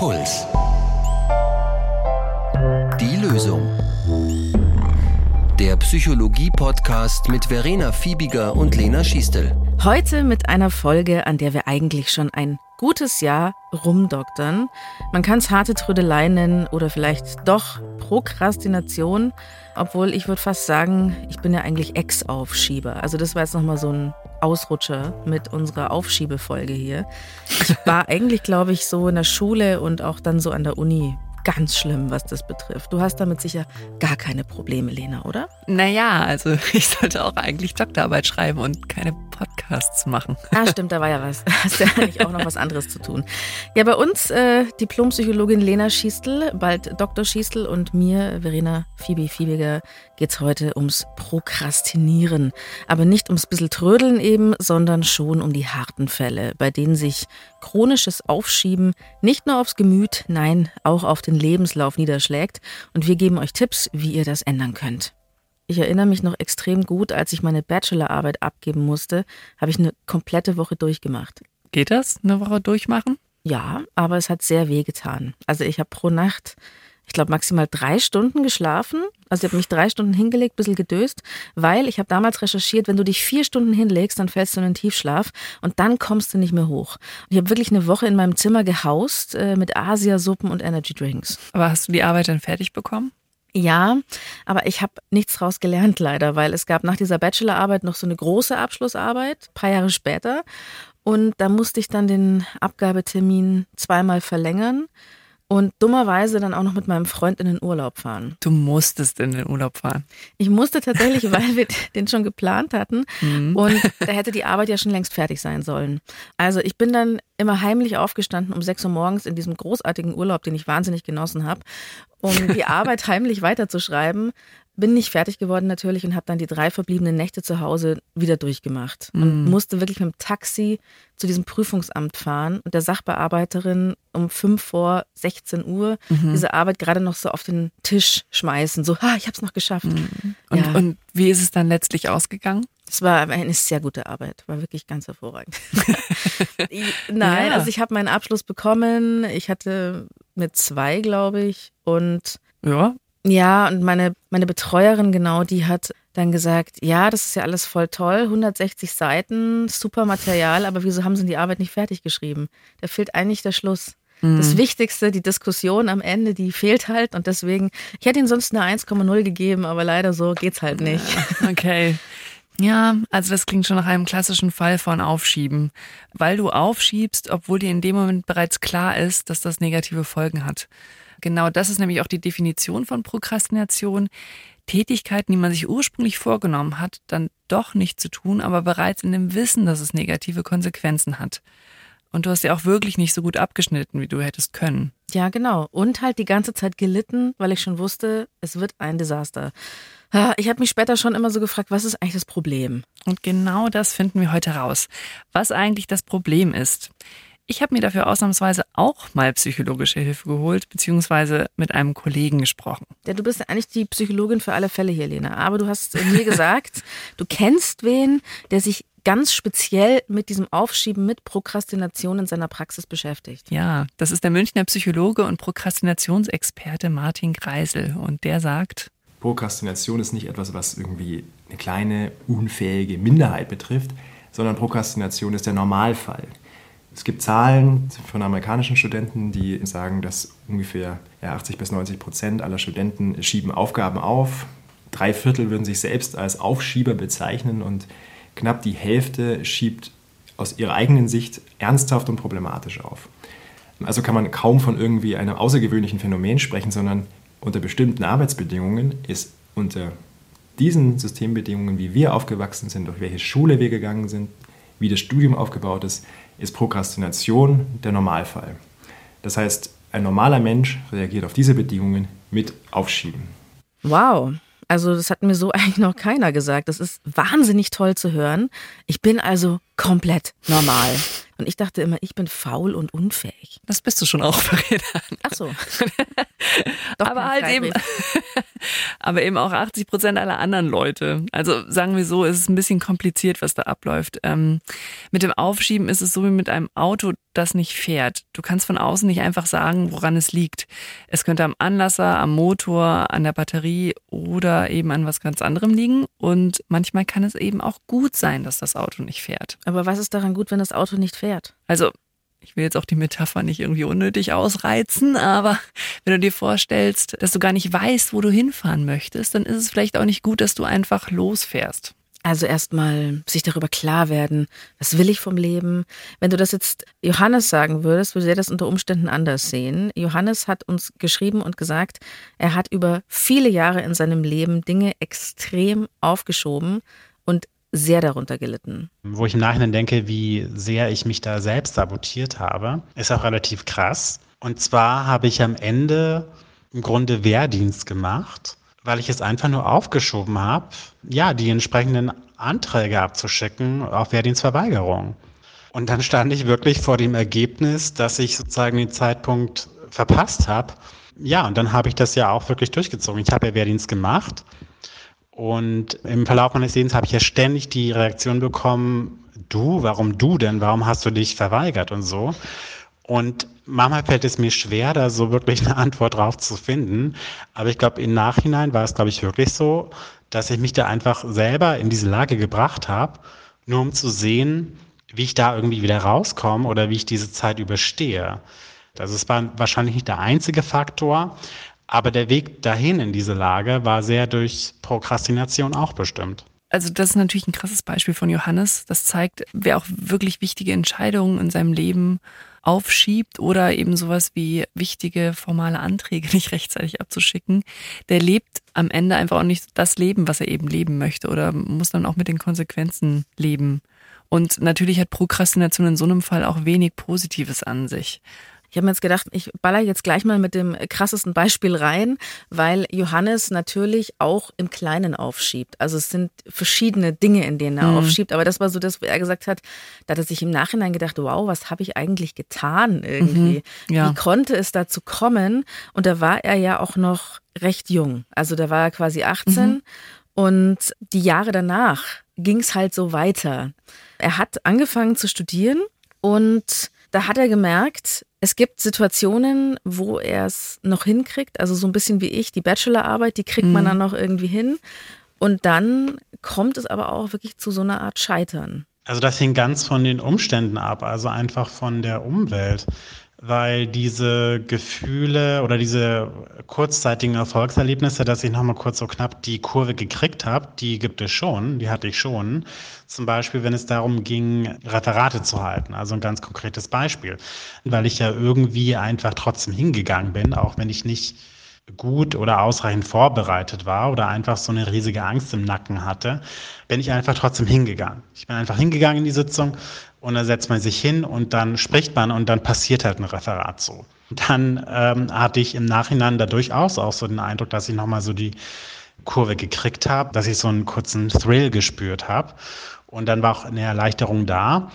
Puls. Die Lösung. Der Psychologie-Podcast mit Verena Fiebiger und Lena Schiestel. Heute mit einer Folge, an der wir eigentlich schon ein gutes Jahr rumdoktern. Man kann es harte Trödelei nennen oder vielleicht doch Prokrastination, obwohl ich würde fast sagen, ich bin ja eigentlich Ex-Aufschieber. Also das war jetzt nochmal so ein Ausrutscher mit unserer Aufschiebefolge hier. Ich war eigentlich, glaube ich, so in der Schule und auch dann so an der Uni ganz schlimm, was das betrifft. Du hast damit sicher gar keine Probleme, Lena, oder? Naja, also ich sollte auch eigentlich Doktorarbeit schreiben und keine Podcasts machen. Ah, stimmt, da war ja was. Da hast du ja eigentlich auch noch was anderes zu tun. Ja, bei uns äh, Diplompsychologin Lena Schiestel, bald Dr. Schiestel und mir, Verena Fibi Fiebiger, geht es heute ums Prokrastinieren. Aber nicht ums bisschen Trödeln eben, sondern schon um die harten Fälle, bei denen sich chronisches Aufschieben nicht nur aufs Gemüt, nein, auch auf den Lebenslauf niederschlägt. Und wir geben euch Tipps, wie ihr das ändern könnt. Ich erinnere mich noch extrem gut, als ich meine Bachelorarbeit abgeben musste, habe ich eine komplette Woche durchgemacht. Geht das, eine Woche durchmachen? Ja, aber es hat sehr weh getan. Also ich habe pro Nacht, ich glaube, maximal drei Stunden geschlafen. Also ich habe mich drei Stunden hingelegt, bisschen gedöst, weil ich habe damals recherchiert, wenn du dich vier Stunden hinlegst, dann fällst du in den Tiefschlaf und dann kommst du nicht mehr hoch. Und ich habe wirklich eine Woche in meinem Zimmer gehaust äh, mit Asiasuppen und Energy Drinks. Aber hast du die Arbeit dann fertig bekommen? Ja, aber ich habe nichts draus gelernt leider, weil es gab nach dieser Bachelorarbeit noch so eine große Abschlussarbeit, paar Jahre später. Und da musste ich dann den Abgabetermin zweimal verlängern und dummerweise dann auch noch mit meinem Freund in den Urlaub fahren. Du musstest in den Urlaub fahren. Ich musste tatsächlich, weil wir den schon geplant hatten mhm. und da hätte die Arbeit ja schon längst fertig sein sollen. Also ich bin dann immer heimlich aufgestanden um 6 Uhr morgens in diesem großartigen Urlaub, den ich wahnsinnig genossen habe, um die Arbeit heimlich weiterzuschreiben. Bin nicht fertig geworden natürlich und habe dann die drei verbliebenen Nächte zu Hause wieder durchgemacht und Mhm. musste wirklich mit dem Taxi zu diesem Prüfungsamt fahren und der Sachbearbeiterin um 5 vor 16 Uhr Mhm. diese Arbeit gerade noch so auf den Tisch schmeißen. So, ha, ich habe es noch geschafft. Mhm. Und, Ja. und wie ist es dann letztlich ausgegangen? Es war eine sehr gute Arbeit, war wirklich ganz hervorragend. Nein, Ja. also ich habe meinen Abschluss bekommen. Ich hatte mit zwei, glaube ich. Und Ja, ja, und meine, meine Betreuerin genau, die hat dann gesagt, ja, das ist ja alles voll toll, 160 Seiten, super Material, aber wieso haben sie die Arbeit nicht fertig geschrieben? Da fehlt eigentlich der Schluss. Das Wichtigste, die Diskussion am Ende, die fehlt halt und deswegen, ich hätte ihnen sonst eine 1,0 gegeben, aber leider so geht's halt nicht. okay. Ja, also das klingt schon nach einem klassischen Fall von Aufschieben, weil du aufschiebst, obwohl dir in dem Moment bereits klar ist, dass das negative Folgen hat. Genau das ist nämlich auch die Definition von Prokrastination. Tätigkeiten, die man sich ursprünglich vorgenommen hat, dann doch nicht zu tun, aber bereits in dem Wissen, dass es negative Konsequenzen hat. Und du hast ja auch wirklich nicht so gut abgeschnitten, wie du hättest können. Ja, genau. Und halt die ganze Zeit gelitten, weil ich schon wusste, es wird ein Desaster. Ich habe mich später schon immer so gefragt, was ist eigentlich das Problem? Und genau das finden wir heute raus. Was eigentlich das Problem ist. Ich habe mir dafür ausnahmsweise auch mal psychologische Hilfe geholt, beziehungsweise mit einem Kollegen gesprochen. Ja, du bist ja eigentlich die Psychologin für alle Fälle hier, Lena. Aber du hast mir gesagt, du kennst wen, der sich ganz speziell mit diesem Aufschieben, mit Prokrastination in seiner Praxis beschäftigt. Ja, das ist der Münchner Psychologe und Prokrastinationsexperte Martin Kreisel. Und der sagt, Prokrastination ist nicht etwas, was irgendwie eine kleine, unfähige Minderheit betrifft, sondern Prokrastination ist der Normalfall. Es gibt Zahlen von amerikanischen Studenten, die sagen, dass ungefähr ja, 80 bis 90 Prozent aller Studenten schieben Aufgaben auf. Drei Viertel würden sich selbst als Aufschieber bezeichnen und knapp die Hälfte schiebt aus ihrer eigenen Sicht ernsthaft und problematisch auf. Also kann man kaum von irgendwie einem außergewöhnlichen Phänomen sprechen, sondern unter bestimmten Arbeitsbedingungen ist unter diesen Systembedingungen, wie wir aufgewachsen sind, durch welche Schule wir gegangen sind, wie das Studium aufgebaut ist, ist Prokrastination der Normalfall. Das heißt, ein normaler Mensch reagiert auf diese Bedingungen mit Aufschieben. Wow. Also das hat mir so eigentlich noch keiner gesagt. Das ist wahnsinnig toll zu hören. Ich bin also komplett normal. Und ich dachte immer, ich bin faul und unfähig. Das bist du schon auch, Verena. Ach so. Doch aber halt eben, aber eben auch 80 Prozent aller anderen Leute. Also sagen wir so, es ist ein bisschen kompliziert, was da abläuft. Ähm, mit dem Aufschieben ist es so wie mit einem Auto, das nicht fährt. Du kannst von außen nicht einfach sagen, woran es liegt. Es könnte am Anlasser, am Motor, an der Batterie oder eben an was ganz anderem liegen. Und manchmal kann es eben auch gut sein, dass das Auto nicht fährt. Aber was ist daran gut, wenn das Auto nicht fährt? Also ich will jetzt auch die Metapher nicht irgendwie unnötig ausreizen, aber wenn du dir vorstellst, dass du gar nicht weißt, wo du hinfahren möchtest, dann ist es vielleicht auch nicht gut, dass du einfach losfährst. Also erstmal sich darüber klar werden, was will ich vom Leben? Wenn du das jetzt Johannes sagen würdest, würde er das unter Umständen anders sehen. Johannes hat uns geschrieben und gesagt, er hat über viele Jahre in seinem Leben Dinge extrem aufgeschoben und sehr darunter gelitten. Wo ich im Nachhinein denke, wie sehr ich mich da selbst sabotiert habe, ist auch relativ krass. Und zwar habe ich am Ende im Grunde Wehrdienst gemacht, weil ich es einfach nur aufgeschoben habe, ja, die entsprechenden Anträge abzuschicken auf Wehrdienstverweigerung. Und dann stand ich wirklich vor dem Ergebnis, dass ich sozusagen den Zeitpunkt verpasst habe. Ja, und dann habe ich das ja auch wirklich durchgezogen. Ich habe ja Wehrdienst gemacht und im Verlauf meines Lebens habe ich ja ständig die Reaktion bekommen, du, warum du denn? Warum hast du dich verweigert und so? Und manchmal fällt es mir schwer, da so wirklich eine Antwort drauf zu finden. Aber ich glaube, im Nachhinein war es, glaube ich, wirklich so, dass ich mich da einfach selber in diese Lage gebracht habe, nur um zu sehen, wie ich da irgendwie wieder rauskomme oder wie ich diese Zeit überstehe. Das ist wahrscheinlich nicht der einzige Faktor, aber der Weg dahin in diese Lage war sehr durch Prokrastination auch bestimmt. Also das ist natürlich ein krasses Beispiel von Johannes. Das zeigt, wer auch wirklich wichtige Entscheidungen in seinem Leben aufschiebt oder eben sowas wie wichtige formale Anträge nicht rechtzeitig abzuschicken, der lebt am Ende einfach auch nicht das Leben, was er eben leben möchte oder muss dann auch mit den Konsequenzen leben. Und natürlich hat Prokrastination in so einem Fall auch wenig Positives an sich. Ich habe mir jetzt gedacht, ich baller jetzt gleich mal mit dem krassesten Beispiel rein, weil Johannes natürlich auch im Kleinen aufschiebt. Also es sind verschiedene Dinge, in denen er mhm. aufschiebt. Aber das war so das, wo er gesagt hat, da hat er sich im Nachhinein gedacht, wow, was habe ich eigentlich getan irgendwie? Mhm. Ja. Wie konnte es dazu kommen? Und da war er ja auch noch recht jung. Also da war er quasi 18 mhm. und die Jahre danach ging es halt so weiter. Er hat angefangen zu studieren und da hat er gemerkt, es gibt Situationen, wo er es noch hinkriegt, also so ein bisschen wie ich, die Bachelorarbeit, die kriegt mhm. man dann noch irgendwie hin. Und dann kommt es aber auch wirklich zu so einer Art Scheitern. Also das hing ganz von den Umständen ab, also einfach von der Umwelt weil diese Gefühle oder diese kurzzeitigen Erfolgserlebnisse, dass ich nochmal kurz so knapp die Kurve gekriegt habe, die gibt es schon, die hatte ich schon. Zum Beispiel, wenn es darum ging, Referate zu halten, also ein ganz konkretes Beispiel, weil ich ja irgendwie einfach trotzdem hingegangen bin, auch wenn ich nicht gut oder ausreichend vorbereitet war oder einfach so eine riesige Angst im Nacken hatte, bin ich einfach trotzdem hingegangen. Ich bin einfach hingegangen in die Sitzung und dann setzt man sich hin und dann spricht man und dann passiert halt ein Referat so. Dann ähm, hatte ich im Nachhinein da durchaus auch so den Eindruck, dass ich nochmal so die Kurve gekriegt habe, dass ich so einen kurzen Thrill gespürt habe. Und dann war auch eine Erleichterung da.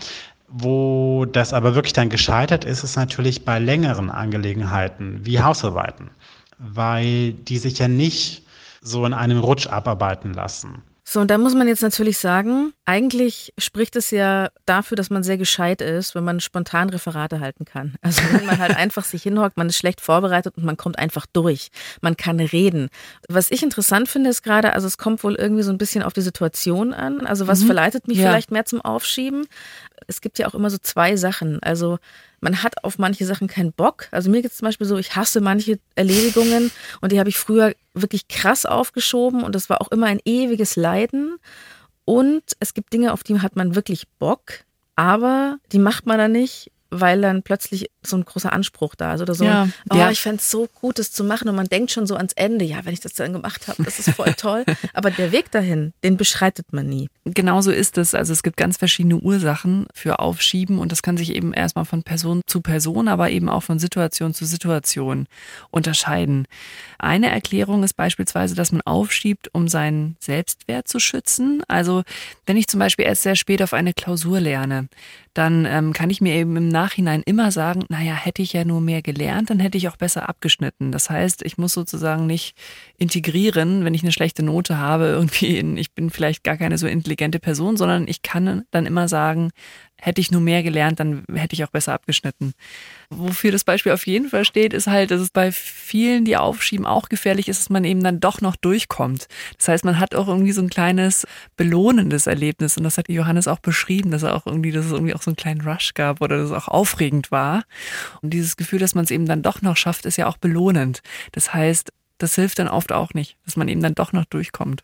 Wo das aber wirklich dann gescheitert ist, ist natürlich bei längeren Angelegenheiten wie Hausarbeiten weil die sich ja nicht so in einem Rutsch abarbeiten lassen. So, und da muss man jetzt natürlich sagen, eigentlich spricht es ja dafür, dass man sehr gescheit ist, wenn man spontan Referate halten kann. Also wenn man halt einfach sich hinhockt, man ist schlecht vorbereitet und man kommt einfach durch. Man kann reden. Was ich interessant finde, ist gerade, also es kommt wohl irgendwie so ein bisschen auf die Situation an. Also was mhm. verleitet mich ja. vielleicht mehr zum Aufschieben? Es gibt ja auch immer so zwei Sachen. Also man hat auf manche Sachen keinen Bock. Also mir geht es zum Beispiel so, ich hasse manche Erledigungen und die habe ich früher wirklich krass aufgeschoben und das war auch immer ein ewiges Leiden. Und es gibt Dinge, auf die hat man wirklich Bock, aber die macht man dann nicht, weil dann plötzlich so ein großer Anspruch da ist oder so. Ja, oh, ja. ich fände es so gut, das zu machen und man denkt schon so ans Ende, ja, wenn ich das dann gemacht habe, das ist voll toll. Aber der Weg dahin, den beschreitet man nie. Genau so ist es. Also es gibt ganz verschiedene Ursachen für Aufschieben und das kann sich eben erstmal von Person zu Person, aber eben auch von Situation zu Situation unterscheiden. Eine Erklärung ist beispielsweise, dass man aufschiebt, um seinen Selbstwert zu schützen. Also wenn ich zum Beispiel erst sehr spät auf eine Klausur lerne, dann ähm, kann ich mir eben im Nachhinein immer sagen, naja, hätte ich ja nur mehr gelernt, dann hätte ich auch besser abgeschnitten. Das heißt, ich muss sozusagen nicht integrieren, wenn ich eine schlechte Note habe, irgendwie in, ich bin vielleicht gar keine so intelligente Person, sondern ich kann dann immer sagen, hätte ich nur mehr gelernt, dann hätte ich auch besser abgeschnitten. Wofür das Beispiel auf jeden Fall steht, ist halt, dass es bei vielen, die aufschieben, auch gefährlich ist, dass man eben dann doch noch durchkommt. Das heißt, man hat auch irgendwie so ein kleines belohnendes Erlebnis und das hat Johannes auch beschrieben, dass er auch irgendwie, dass es irgendwie auch so einen kleinen Rush gab oder dass es auch aufregend war. Und dieses Gefühl, dass man es eben dann doch noch schafft, ist ja auch belohnend. Das heißt, das hilft dann oft auch nicht, dass man eben dann doch noch durchkommt.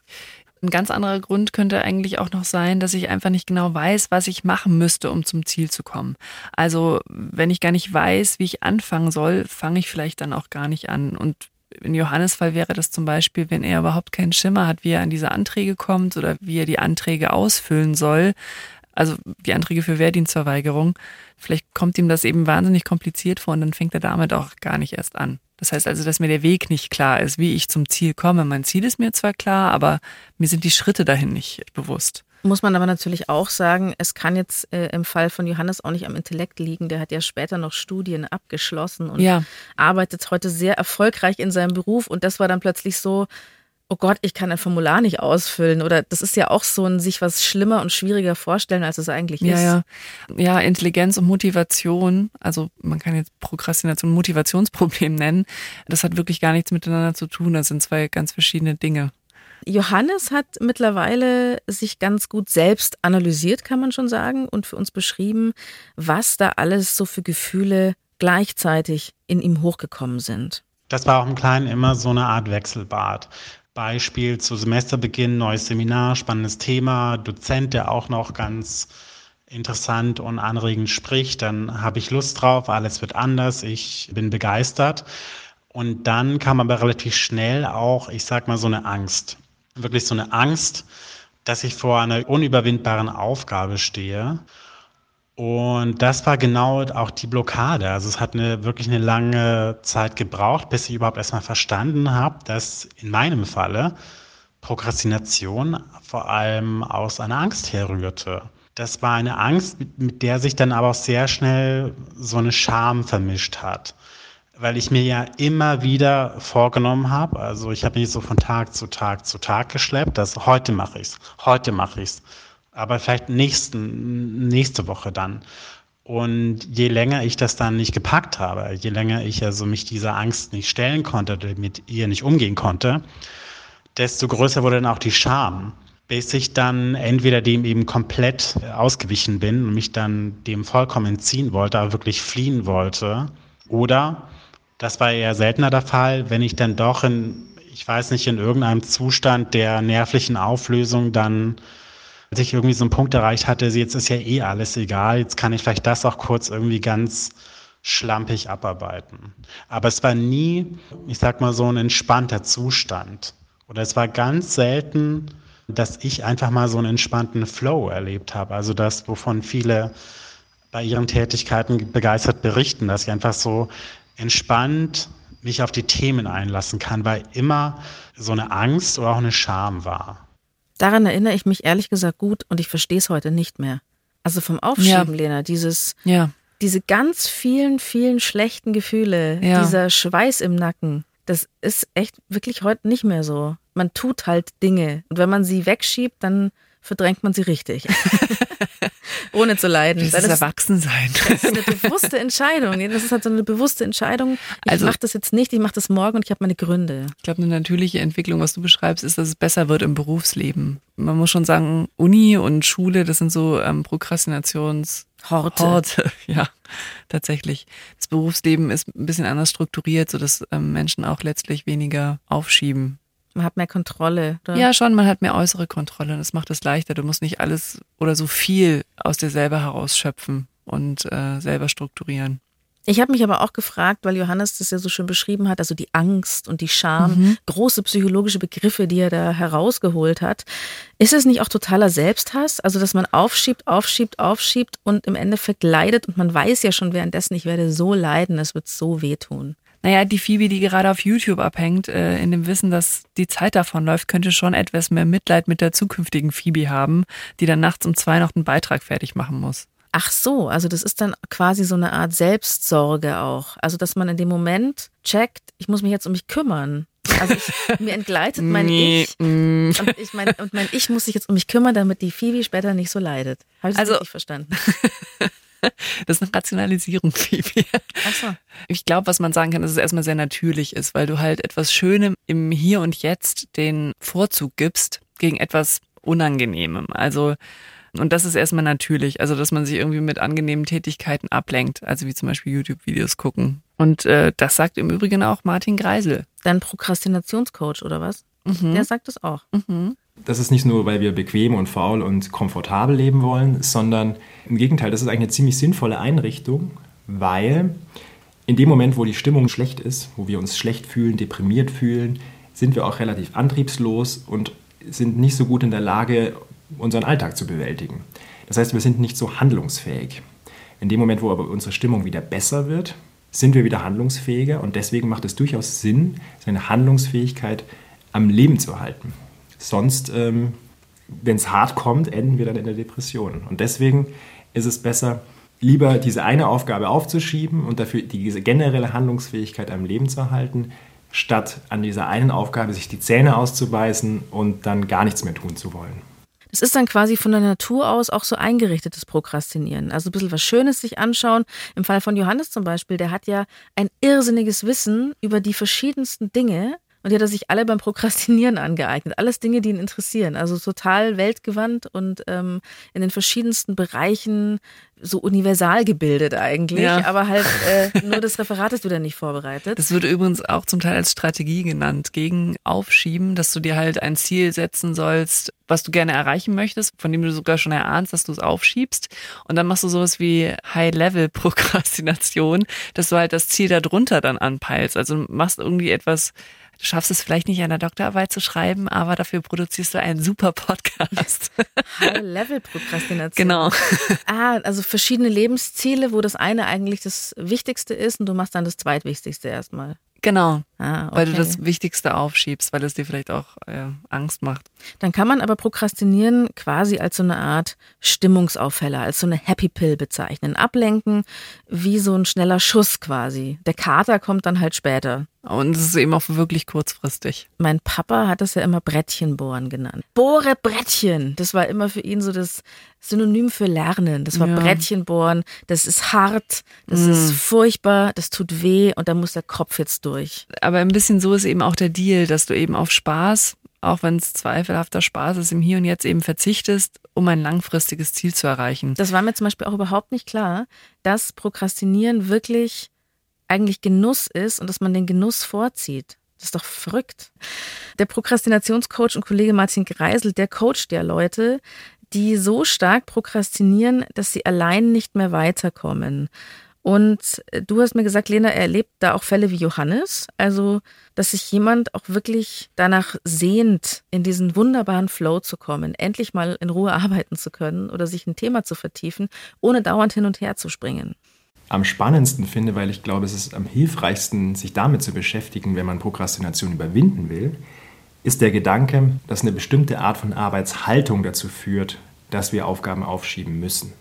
Ein ganz anderer Grund könnte eigentlich auch noch sein, dass ich einfach nicht genau weiß, was ich machen müsste, um zum Ziel zu kommen. Also wenn ich gar nicht weiß, wie ich anfangen soll, fange ich vielleicht dann auch gar nicht an. Und in Johannes Fall wäre das zum Beispiel, wenn er überhaupt keinen Schimmer hat, wie er an diese Anträge kommt oder wie er die Anträge ausfüllen soll. Also die Anträge für Wehrdienstverweigerung. Vielleicht kommt ihm das eben wahnsinnig kompliziert vor und dann fängt er damit auch gar nicht erst an. Das heißt also, dass mir der Weg nicht klar ist, wie ich zum Ziel komme. Mein Ziel ist mir zwar klar, aber mir sind die Schritte dahin nicht bewusst. Muss man aber natürlich auch sagen, es kann jetzt äh, im Fall von Johannes auch nicht am Intellekt liegen. Der hat ja später noch Studien abgeschlossen und Ja. arbeitet heute sehr erfolgreich in seinem Beruf. Und das war dann plötzlich so, oh Gott, ich kann ein Formular nicht ausfüllen. Oder das ist ja auch so ein sich was schlimmer und schwieriger vorstellen, als es eigentlich Ja, ist. ja. Ja, Intelligenz und Motivation, also man kann jetzt Prokrastination Motivationsproblem nennen, das hat wirklich gar nichts miteinander zu tun. Das sind zwei ganz verschiedene Dinge. Johannes hat mittlerweile sich ganz gut selbst analysiert, kann man schon sagen, und für uns beschrieben, was da alles so für Gefühle gleichzeitig in ihm hochgekommen sind. Das war auch im Kleinen immer so eine Art Wechselbad. Beispiel zu Semesterbeginn, neues Seminar, spannendes Thema, Dozent, der auch noch ganz interessant und anregend spricht, dann habe ich Lust drauf, alles wird anders, ich bin begeistert. Und dann kam aber relativ schnell auch, ich sag mal, so eine Angst. Wirklich so eine Angst, dass ich vor einer unüberwindbaren Aufgabe stehe. Und das war genau auch die Blockade. Also es hat eine, wirklich eine lange Zeit gebraucht, bis ich überhaupt erstmal verstanden habe, dass in meinem Falle Prokrastination vor allem aus einer Angst herrührte. Das war eine Angst, mit, der sich dann aber auch sehr schnell so eine Scham vermischt hat. Weil ich mir ja immer wieder vorgenommen habe, also ich habe mich so von Tag zu Tag zu Tag geschleppt, dass heute mache ich's, heute mache ich's aber vielleicht nächsten, nächste Woche dann. Und je länger ich das dann nicht gepackt habe, je länger ich also mich dieser Angst nicht stellen konnte mit ihr nicht umgehen konnte, desto größer wurde dann auch die Scham, bis ich dann entweder dem eben komplett ausgewichen bin und mich dann dem vollkommen entziehen wollte, aber wirklich fliehen wollte. Oder, das war eher seltener der Fall, wenn ich dann doch in, ich weiß nicht, in irgendeinem Zustand der nervlichen Auflösung dann als ich irgendwie so einen Punkt erreicht hatte, jetzt ist ja eh alles egal, jetzt kann ich vielleicht das auch kurz irgendwie ganz schlampig abarbeiten. Aber es war nie, ich sag mal, so ein entspannter Zustand. Oder es war ganz selten, dass ich einfach mal so einen entspannten Flow erlebt habe. Also das, wovon viele bei ihren Tätigkeiten begeistert berichten, dass ich einfach so entspannt mich auf die Themen einlassen kann, weil immer so eine Angst oder auch eine Scham war. Daran erinnere ich mich ehrlich gesagt gut und ich verstehe es heute nicht mehr. Also vom Aufschieben, Ja. Lena, dieses, Ja. diese ganz vielen, vielen schlechten Gefühle, Ja. dieser Schweiß im Nacken, das ist echt wirklich heute nicht mehr so. Man tut halt Dinge und wenn man sie wegschiebt, dann verdrängt man sie richtig. Ohne zu leiden. Das Weil ist das, Erwachsensein. das ist eine bewusste Entscheidung. Das ist halt so eine bewusste Entscheidung. Ich Also- mache das jetzt nicht, ich mache das morgen und ich habe meine Gründe. Ich glaube, eine natürliche Entwicklung, was du beschreibst, ist, dass es besser wird im Berufsleben. Man muss schon sagen, Uni und Schule, das sind so ähm, Prokrastinations Horte. Horte, ja, tatsächlich. Das Berufsleben ist ein bisschen anders strukturiert, sodass ähm, Menschen auch letztlich weniger aufschieben. Man hat mehr Kontrolle. Oder? Ja, schon, man hat mehr äußere Kontrolle und das macht es leichter. Du musst nicht alles oder so viel aus dir selber herausschöpfen und äh, selber strukturieren. Ich habe mich aber auch gefragt, weil Johannes das ja so schön beschrieben hat, also die Angst und die Scham, mhm. große psychologische Begriffe, die er da herausgeholt hat. Ist es nicht auch totaler Selbsthass? Also, dass man aufschiebt, aufschiebt, aufschiebt und im Endeffekt leidet und man weiß ja schon währenddessen, ich werde so leiden, es wird so wehtun. Naja, die Phoebe, die gerade auf YouTube abhängt, äh, in dem Wissen, dass die Zeit davon läuft, könnte schon etwas mehr Mitleid mit der zukünftigen Phoebe haben, die dann nachts um zwei noch einen Beitrag fertig machen muss. Ach so, also das ist dann quasi so eine Art Selbstsorge auch. Also, dass man in dem Moment checkt, ich muss mich jetzt um mich kümmern. Also ich, mir entgleitet mein nee. Ich mm. und, ich mein, und mein Ich muss sich jetzt um mich kümmern, damit die Phoebe später nicht so leidet. Habe ich das also, richtig verstanden? Das ist eine Rationalisierung, Phoebe. Ach so. Ich glaube, was man sagen kann, dass es erstmal sehr natürlich ist, weil du halt etwas Schönem im Hier und Jetzt den Vorzug gibst gegen etwas Unangenehmem. Also und das ist erstmal natürlich, also dass man sich irgendwie mit angenehmen Tätigkeiten ablenkt, also wie zum Beispiel YouTube-Videos gucken. Und äh, das sagt im Übrigen auch Martin Greisel. Dein Prokrastinationscoach oder was? Mhm. Der sagt das auch. Mhm. Das ist nicht nur, weil wir bequem und faul und komfortabel leben wollen, sondern im Gegenteil, das ist eigentlich eine ziemlich sinnvolle Einrichtung, weil in dem Moment, wo die Stimmung schlecht ist, wo wir uns schlecht fühlen, deprimiert fühlen, sind wir auch relativ antriebslos und sind nicht so gut in der Lage, unseren Alltag zu bewältigen. Das heißt, wir sind nicht so handlungsfähig. In dem Moment, wo aber unsere Stimmung wieder besser wird, sind wir wieder handlungsfähiger und deswegen macht es durchaus Sinn, seine Handlungsfähigkeit am Leben zu halten. Sonst, ähm, wenn es hart kommt, enden wir dann in der Depression. Und deswegen ist es besser, lieber diese eine Aufgabe aufzuschieben und dafür diese generelle Handlungsfähigkeit am Leben zu halten, statt an dieser einen Aufgabe sich die Zähne auszubeißen und dann gar nichts mehr tun zu wollen. Es ist dann quasi von der Natur aus auch so eingerichtetes Prokrastinieren. Also ein bisschen was Schönes sich anschauen. Im Fall von Johannes zum Beispiel, der hat ja ein irrsinniges Wissen über die verschiedensten Dinge. Und die hat er sich alle beim Prokrastinieren angeeignet. Alles Dinge, die ihn interessieren. Also total weltgewandt und ähm, in den verschiedensten Bereichen so universal gebildet eigentlich, ja. aber halt äh, nur das Referat ist wieder nicht vorbereitet. Das wird übrigens auch zum Teil als Strategie genannt, gegen Aufschieben, dass du dir halt ein Ziel setzen sollst, was du gerne erreichen möchtest, von dem du sogar schon erahnst, dass du es aufschiebst. Und dann machst du sowas wie High-Level-Prokrastination, dass du halt das Ziel darunter dann anpeilst. Also machst irgendwie etwas Du schaffst es vielleicht nicht, eine Doktorarbeit zu schreiben, aber dafür produzierst du einen super Podcast. High-Level-Prokrastination. Genau. Ah, also verschiedene Lebensziele, wo das eine eigentlich das Wichtigste ist und du machst dann das zweitwichtigste erstmal. Genau. Ah, okay. Weil du das Wichtigste aufschiebst, weil es dir vielleicht auch äh, Angst macht. Dann kann man aber Prokrastinieren quasi als so eine Art Stimmungsaufheller, als so eine Happy Pill bezeichnen. Ablenken wie so ein schneller Schuss quasi. Der Kater kommt dann halt später. Und es ist eben auch wirklich kurzfristig. Mein Papa hat das ja immer Brettchenbohren genannt. Bohre Brettchen. Das war immer für ihn so das Synonym für Lernen. Das war ja. Brettchenbohren. Das ist hart. Das mm. ist furchtbar. Das tut weh. Und da muss der Kopf jetzt durch. Aber ein bisschen so ist eben auch der Deal, dass du eben auf Spaß, auch wenn es zweifelhafter Spaß ist, im Hier und Jetzt eben verzichtest, um ein langfristiges Ziel zu erreichen. Das war mir zum Beispiel auch überhaupt nicht klar, dass Prokrastinieren wirklich eigentlich Genuss ist und dass man den Genuss vorzieht. Das ist doch verrückt. Der Prokrastinationscoach und Kollege Martin Greisel, der coacht ja Leute, die so stark prokrastinieren, dass sie allein nicht mehr weiterkommen. Und du hast mir gesagt, Lena, er erlebt da auch Fälle wie Johannes. Also, dass sich jemand auch wirklich danach sehnt, in diesen wunderbaren Flow zu kommen, endlich mal in Ruhe arbeiten zu können oder sich ein Thema zu vertiefen, ohne dauernd hin und her zu springen am spannendsten finde, weil ich glaube, es ist am hilfreichsten, sich damit zu beschäftigen, wenn man Prokrastination überwinden will, ist der Gedanke, dass eine bestimmte Art von Arbeitshaltung dazu führt, dass wir Aufgaben aufschieben müssen.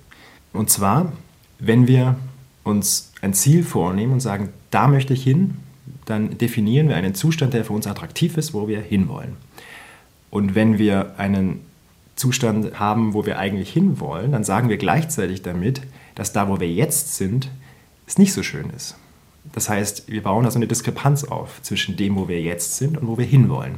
Und zwar, wenn wir uns ein Ziel vornehmen und sagen, da möchte ich hin, dann definieren wir einen Zustand, der für uns attraktiv ist, wo wir hinwollen. Und wenn wir einen Zustand haben, wo wir eigentlich hinwollen, dann sagen wir gleichzeitig damit, dass da, wo wir jetzt sind, es nicht so schön ist. Das heißt, wir bauen da so eine Diskrepanz auf zwischen dem, wo wir jetzt sind und wo wir hinwollen.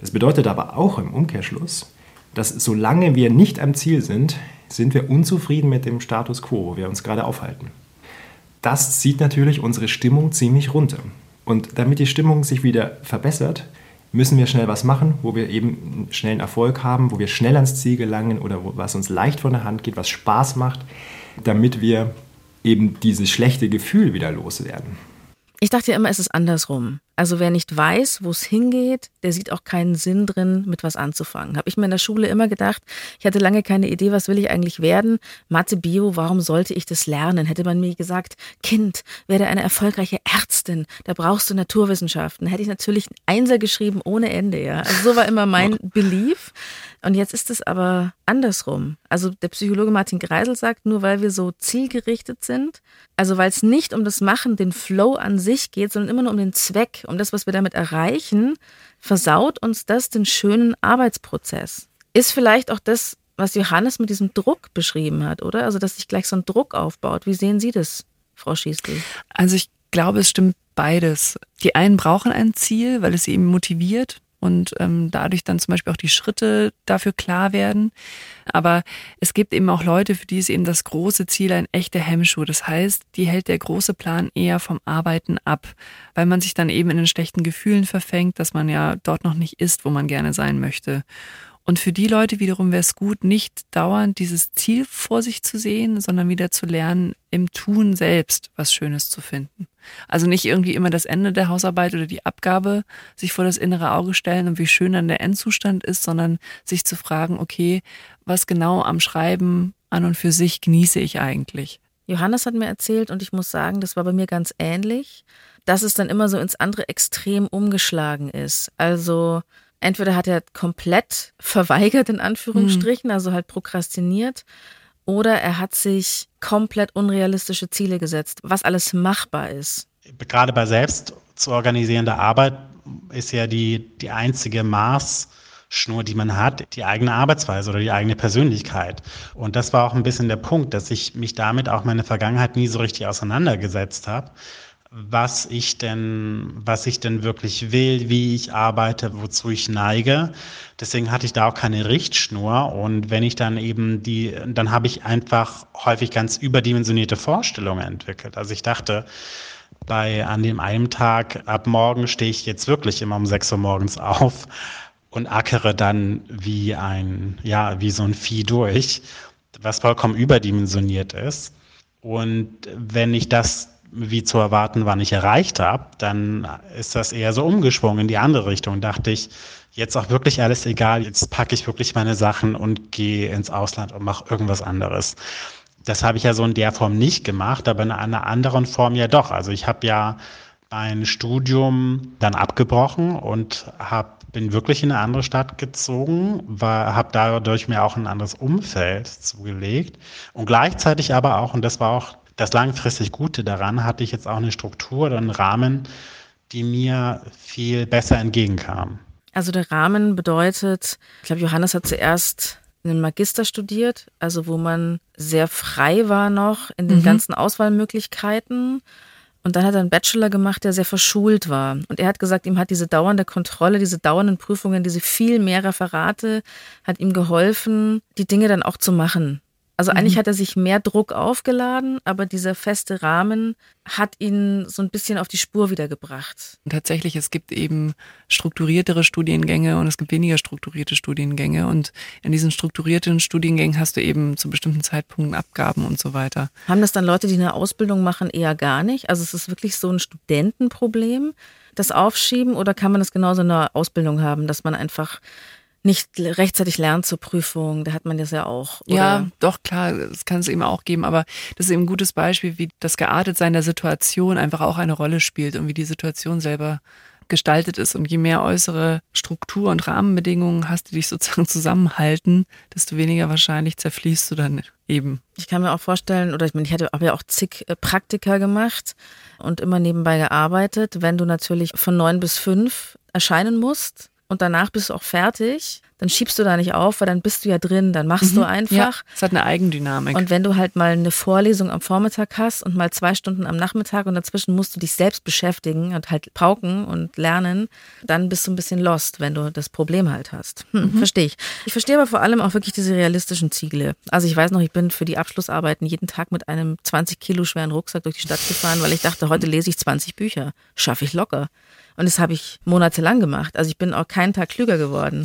Das bedeutet aber auch im Umkehrschluss, dass solange wir nicht am Ziel sind, sind wir unzufrieden mit dem Status quo, wo wir uns gerade aufhalten. Das zieht natürlich unsere Stimmung ziemlich runter. Und damit die Stimmung sich wieder verbessert, müssen wir schnell was machen, wo wir eben einen Erfolg haben, wo wir schnell ans Ziel gelangen oder wo, was uns leicht von der Hand geht, was Spaß macht, damit wir eben dieses schlechte Gefühl wieder loswerden. Ich dachte ja immer, es ist andersrum. Also wer nicht weiß, wo es hingeht, der sieht auch keinen Sinn drin, mit was anzufangen. Habe ich mir in der Schule immer gedacht, ich hatte lange keine Idee, was will ich eigentlich werden. Mathe, Bio, warum sollte ich das lernen? Hätte man mir gesagt, Kind, werde eine erfolgreiche Ärztin, da brauchst du Naturwissenschaften. Hätte ich natürlich Einser geschrieben ohne Ende, ja. Also so war immer mein Belief. Und jetzt ist es aber andersrum. Also der Psychologe Martin Greisel sagt, nur weil wir so zielgerichtet sind, also weil es nicht um das Machen, den Flow an sich geht, sondern immer nur um den Zweck, um das, was wir damit erreichen, versaut uns das den schönen Arbeitsprozess. Ist vielleicht auch das, was Johannes mit diesem Druck beschrieben hat, oder? Also, dass sich gleich so ein Druck aufbaut. Wie sehen Sie das, Frau Schießl? Also ich glaube, es stimmt beides. Die einen brauchen ein Ziel, weil es sie eben motiviert und ähm, dadurch dann zum Beispiel auch die Schritte dafür klar werden. Aber es gibt eben auch Leute, für die ist eben das große Ziel ein echter Hemmschuh. Das heißt, die hält der große Plan eher vom Arbeiten ab, weil man sich dann eben in den schlechten Gefühlen verfängt, dass man ja dort noch nicht ist, wo man gerne sein möchte. Und für die Leute wiederum wäre es gut, nicht dauernd dieses Ziel vor sich zu sehen, sondern wieder zu lernen, im Tun selbst was Schönes zu finden. Also nicht irgendwie immer das Ende der Hausarbeit oder die Abgabe sich vor das innere Auge stellen und wie schön dann der Endzustand ist, sondern sich zu fragen, okay, was genau am Schreiben an und für sich genieße ich eigentlich? Johannes hat mir erzählt und ich muss sagen, das war bei mir ganz ähnlich, dass es dann immer so ins andere Extrem umgeschlagen ist. Also entweder hat er komplett verweigert, in Anführungsstrichen, mhm. also halt prokrastiniert, oder er hat sich komplett unrealistische Ziele gesetzt, was alles machbar ist. Gerade bei selbst zu organisierender Arbeit ist ja die, die einzige Maßschnur, die man hat, die eigene Arbeitsweise oder die eigene Persönlichkeit. Und das war auch ein bisschen der Punkt, dass ich mich damit auch meine Vergangenheit nie so richtig auseinandergesetzt habe was ich denn, was ich denn wirklich will, wie ich arbeite, wozu ich neige. Deswegen hatte ich da auch keine Richtschnur. Und wenn ich dann eben die, dann habe ich einfach häufig ganz überdimensionierte Vorstellungen entwickelt. Also ich dachte, bei an dem einen Tag ab morgen stehe ich jetzt wirklich immer um sechs Uhr morgens auf und ackere dann wie ein, ja, wie so ein Vieh durch, was vollkommen überdimensioniert ist. Und wenn ich das wie zu erwarten war, nicht erreicht habe, dann ist das eher so umgeschwungen in die andere Richtung. Dachte ich, jetzt auch wirklich alles egal, jetzt packe ich wirklich meine Sachen und gehe ins Ausland und mache irgendwas anderes. Das habe ich ja so in der Form nicht gemacht, aber in einer anderen Form ja doch. Also ich habe ja mein Studium dann abgebrochen und hab, bin wirklich in eine andere Stadt gezogen, habe dadurch mir auch ein anderes Umfeld zugelegt und gleichzeitig aber auch, und das war auch das langfristig Gute daran hatte ich jetzt auch eine Struktur oder einen Rahmen, die mir viel besser entgegenkam. Also der Rahmen bedeutet, ich glaube, Johannes hat zuerst einen Magister studiert, also wo man sehr frei war noch in den mhm. ganzen Auswahlmöglichkeiten. Und dann hat er einen Bachelor gemacht, der sehr verschult war. Und er hat gesagt, ihm hat diese dauernde Kontrolle, diese dauernden Prüfungen, diese viel mehr Referate, hat ihm geholfen, die Dinge dann auch zu machen. Also mhm. eigentlich hat er sich mehr Druck aufgeladen, aber dieser feste Rahmen hat ihn so ein bisschen auf die Spur wiedergebracht. Tatsächlich, es gibt eben strukturiertere Studiengänge und es gibt weniger strukturierte Studiengänge. Und in diesen strukturierten Studiengängen hast du eben zu bestimmten Zeitpunkten Abgaben und so weiter. Haben das dann Leute, die eine Ausbildung machen, eher gar nicht? Also es ist wirklich so ein Studentenproblem, das Aufschieben, oder kann man das genauso in der Ausbildung haben, dass man einfach nicht rechtzeitig lernt zur Prüfung. Da hat man das ja auch. Oder? Ja, doch, klar, das kann es eben auch geben. Aber das ist eben ein gutes Beispiel, wie das Geartetsein der Situation einfach auch eine Rolle spielt und wie die Situation selber gestaltet ist. Und je mehr äußere Struktur und Rahmenbedingungen hast, die dich sozusagen zusammenhalten, desto weniger wahrscheinlich zerfließt du dann eben. Ich kann mir auch vorstellen, oder ich meine, ich aber ja auch zig äh, Praktika gemacht und immer nebenbei gearbeitet. Wenn du natürlich von neun bis fünf erscheinen musst, und danach bist du auch fertig, dann schiebst du da nicht auf, weil dann bist du ja drin, dann machst mhm, du einfach. Ja, es hat eine Eigendynamik. Und wenn du halt mal eine Vorlesung am Vormittag hast und mal zwei Stunden am Nachmittag und dazwischen musst du dich selbst beschäftigen und halt pauken und lernen, dann bist du ein bisschen lost, wenn du das Problem halt hast. Hm, mhm. Verstehe ich. Ich verstehe aber vor allem auch wirklich diese realistischen Ziele. Also ich weiß noch, ich bin für die Abschlussarbeiten jeden Tag mit einem 20 Kilo schweren Rucksack durch die Stadt gefahren, weil ich dachte, heute lese ich 20 Bücher. Schaffe ich locker. Und das habe ich monatelang gemacht. Also ich bin auch keinen Tag klüger geworden.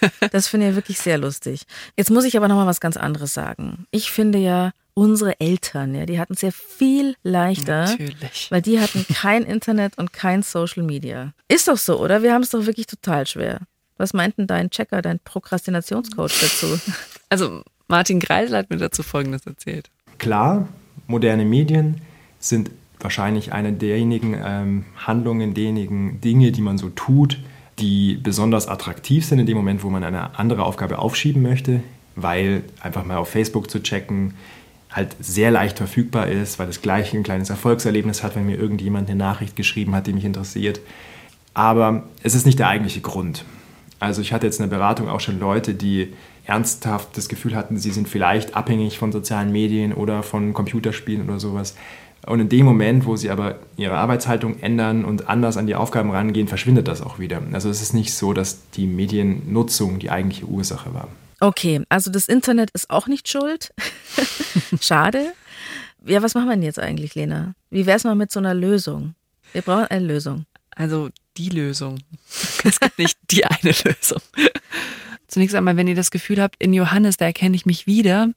Das finde ich wirklich sehr lustig. Jetzt muss ich aber nochmal was ganz anderes sagen. Ich finde ja unsere Eltern, ja, die hatten es ja viel leichter. Natürlich. Weil die hatten kein Internet und kein Social Media. Ist doch so, oder? Wir haben es doch wirklich total schwer. Was meint denn dein Checker, dein Prokrastinationscoach dazu? Also Martin Greisel hat mir dazu Folgendes erzählt. Klar, moderne Medien sind wahrscheinlich eine derjenigen ähm, Handlungen, derjenigen Dinge, die man so tut, die besonders attraktiv sind in dem Moment, wo man eine andere Aufgabe aufschieben möchte, weil einfach mal auf Facebook zu checken halt sehr leicht verfügbar ist, weil es gleich ein kleines Erfolgserlebnis hat, wenn mir irgendjemand eine Nachricht geschrieben hat, die mich interessiert. Aber es ist nicht der eigentliche Grund. Also ich hatte jetzt in der Beratung auch schon Leute, die ernsthaft das Gefühl hatten, sie sind vielleicht abhängig von sozialen Medien oder von Computerspielen oder sowas. Und in dem Moment, wo sie aber ihre Arbeitshaltung ändern und anders an die Aufgaben rangehen, verschwindet das auch wieder. Also es ist nicht so, dass die Mediennutzung die eigentliche Ursache war. Okay, also das Internet ist auch nicht schuld. Schade. Ja, was machen wir denn jetzt eigentlich, Lena? Wie wäre es mal mit so einer Lösung? Wir brauchen eine Lösung. Also die Lösung. Es gibt nicht die eine Lösung. Zunächst einmal, wenn ihr das Gefühl habt, in Johannes, da erkenne ich mich wieder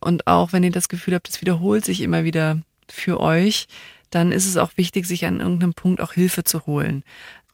und auch wenn ihr das Gefühl habt, es wiederholt sich immer wieder für euch, dann ist es auch wichtig, sich an irgendeinem Punkt auch Hilfe zu holen.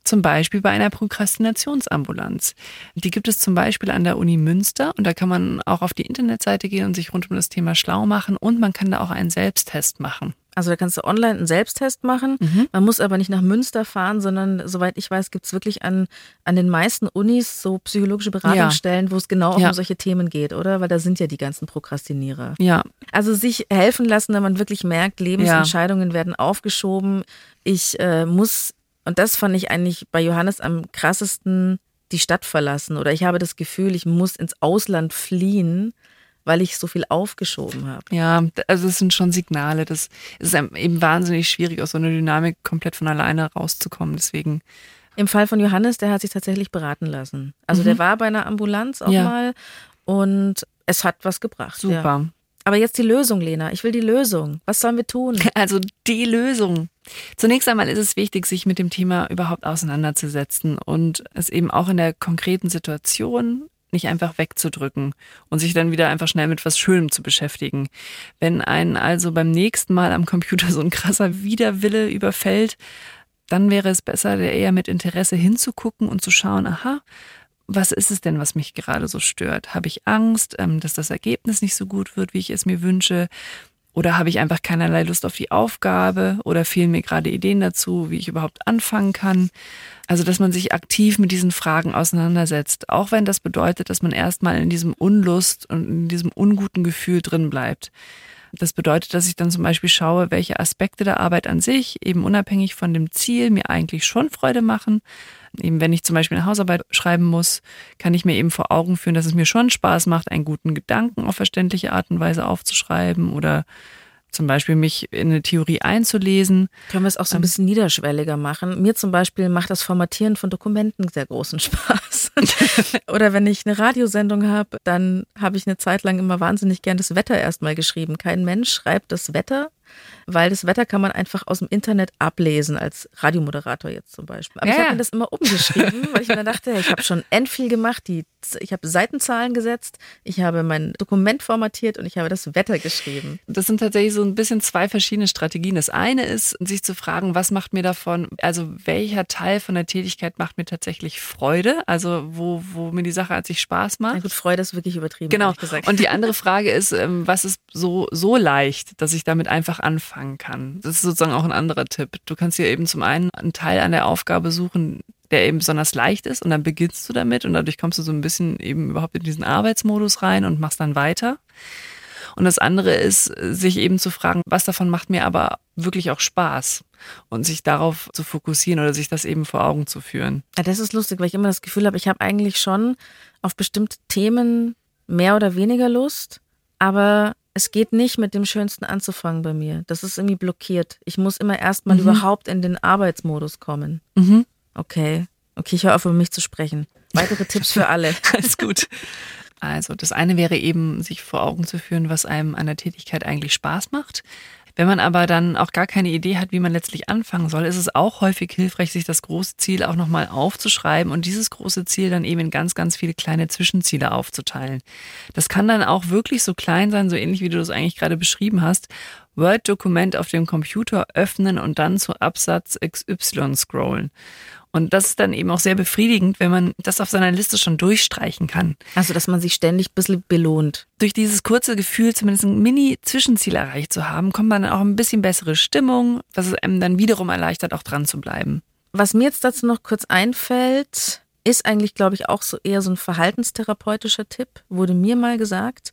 Zum Beispiel bei einer Prokrastinationsambulanz. Die gibt es zum Beispiel an der Uni Münster und da kann man auch auf die Internetseite gehen und sich rund um das Thema schlau machen und man kann da auch einen Selbsttest machen. Also da kannst du online einen Selbsttest machen. Mhm. Man muss aber nicht nach Münster fahren, sondern soweit ich weiß, gibt es wirklich an, an den meisten Unis so psychologische Beratungsstellen, ja. wo es genau ja. um solche Themen geht, oder? Weil da sind ja die ganzen Prokrastinierer. Ja. Also sich helfen lassen, wenn man wirklich merkt, Lebensentscheidungen ja. werden aufgeschoben. Ich äh, muss, und das fand ich eigentlich bei Johannes am krassesten, die Stadt verlassen. Oder ich habe das Gefühl, ich muss ins Ausland fliehen weil ich so viel aufgeschoben habe. Ja, also es sind schon Signale. Das ist eben wahnsinnig schwierig, aus so einer Dynamik komplett von alleine rauszukommen. Deswegen. Im Fall von Johannes, der hat sich tatsächlich beraten lassen. Also mhm. der war bei einer Ambulanz auch ja. mal und es hat was gebracht. Super. Ja. Aber jetzt die Lösung, Lena. Ich will die Lösung. Was sollen wir tun? Also die Lösung. Zunächst einmal ist es wichtig, sich mit dem Thema überhaupt auseinanderzusetzen und es eben auch in der konkreten Situation nicht einfach wegzudrücken und sich dann wieder einfach schnell mit was Schönem zu beschäftigen. Wenn einen also beim nächsten Mal am Computer so ein krasser Widerwille überfällt, dann wäre es besser, eher mit Interesse hinzugucken und zu schauen, aha, was ist es denn, was mich gerade so stört? Habe ich Angst, ähm, dass das Ergebnis nicht so gut wird, wie ich es mir wünsche? Oder habe ich einfach keinerlei Lust auf die Aufgabe? Oder fehlen mir gerade Ideen dazu, wie ich überhaupt anfangen kann? Also, dass man sich aktiv mit diesen Fragen auseinandersetzt, auch wenn das bedeutet, dass man erstmal in diesem Unlust und in diesem unguten Gefühl drin bleibt. Das bedeutet, dass ich dann zum Beispiel schaue, welche Aspekte der Arbeit an sich, eben unabhängig von dem Ziel, mir eigentlich schon Freude machen. Eben wenn ich zum Beispiel eine Hausarbeit schreiben muss, kann ich mir eben vor Augen führen, dass es mir schon Spaß macht, einen guten Gedanken auf verständliche Art und Weise aufzuschreiben oder zum Beispiel mich in eine Theorie einzulesen. Können wir es auch so ein ähm, bisschen niederschwelliger machen? Mir zum Beispiel macht das Formatieren von Dokumenten sehr großen Spaß. Oder wenn ich eine Radiosendung habe, dann habe ich eine Zeit lang immer wahnsinnig gern das Wetter erstmal geschrieben. Kein Mensch schreibt das Wetter, weil das Wetter kann man einfach aus dem Internet ablesen, als Radiomoderator jetzt zum Beispiel. Aber ja, ich habe mir das immer umgeschrieben, weil ich mir dachte, ich habe schon end viel gemacht, die, ich habe Seitenzahlen gesetzt, ich habe mein Dokument formatiert und ich habe das Wetter geschrieben. Das sind tatsächlich so ein bisschen zwei verschiedene Strategien. Das eine ist, sich zu fragen, was macht mir davon, also welcher Teil von der Tätigkeit macht mir tatsächlich Freude, also wo, wo mir die Sache an sich Spaß macht. Na gut, Freude ist wirklich übertrieben. Genau. Und die andere Frage ist, ähm, was ist so, so leicht, dass ich damit einfach anfangen kann. Das ist sozusagen auch ein anderer Tipp. Du kannst dir eben zum einen einen Teil an der Aufgabe suchen, der eben besonders leicht ist und dann beginnst du damit und dadurch kommst du so ein bisschen eben überhaupt in diesen Arbeitsmodus rein und machst dann weiter. Und das andere ist, sich eben zu fragen, was davon macht mir aber wirklich auch Spaß und sich darauf zu fokussieren oder sich das eben vor Augen zu führen. Ja, das ist lustig, weil ich immer das Gefühl habe, ich habe eigentlich schon auf bestimmte Themen mehr oder weniger Lust, aber es geht nicht mit dem Schönsten anzufangen bei mir. Das ist irgendwie blockiert. Ich muss immer erstmal mhm. überhaupt in den Arbeitsmodus kommen. Mhm. Okay. Okay, ich höre auf, über mich zu sprechen. Weitere Tipps für alle. Alles gut. Also, das eine wäre eben, sich vor Augen zu führen, was einem an der Tätigkeit eigentlich Spaß macht. Wenn man aber dann auch gar keine Idee hat, wie man letztlich anfangen soll, ist es auch häufig hilfreich, sich das große Ziel auch nochmal aufzuschreiben und dieses große Ziel dann eben in ganz, ganz viele kleine Zwischenziele aufzuteilen. Das kann dann auch wirklich so klein sein, so ähnlich wie du das eigentlich gerade beschrieben hast. Word-Dokument auf dem Computer öffnen und dann zu Absatz XY scrollen. Und das ist dann eben auch sehr befriedigend, wenn man das auf seiner Liste schon durchstreichen kann. Also, dass man sich ständig ein bisschen belohnt. Durch dieses kurze Gefühl, zumindest ein Mini-Zwischenziel erreicht zu haben, kommt man dann auch ein bisschen bessere Stimmung, was es einem dann wiederum erleichtert, auch dran zu bleiben. Was mir jetzt dazu noch kurz einfällt, ist eigentlich, glaube ich, auch so eher so ein verhaltenstherapeutischer Tipp, wurde mir mal gesagt.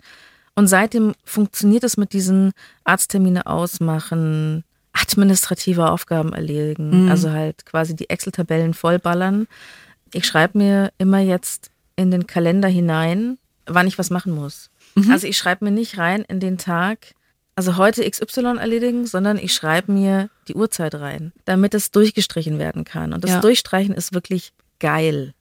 Und seitdem funktioniert es mit diesen Arzttermine ausmachen, administrative Aufgaben erledigen, mhm. also halt quasi die Excel-Tabellen vollballern. Ich schreibe mir immer jetzt in den Kalender hinein, wann ich was machen muss. Mhm. Also ich schreibe mir nicht rein in den Tag, also heute XY erledigen, sondern ich schreibe mir die Uhrzeit rein, damit es durchgestrichen werden kann. Und das ja. Durchstreichen ist wirklich geil.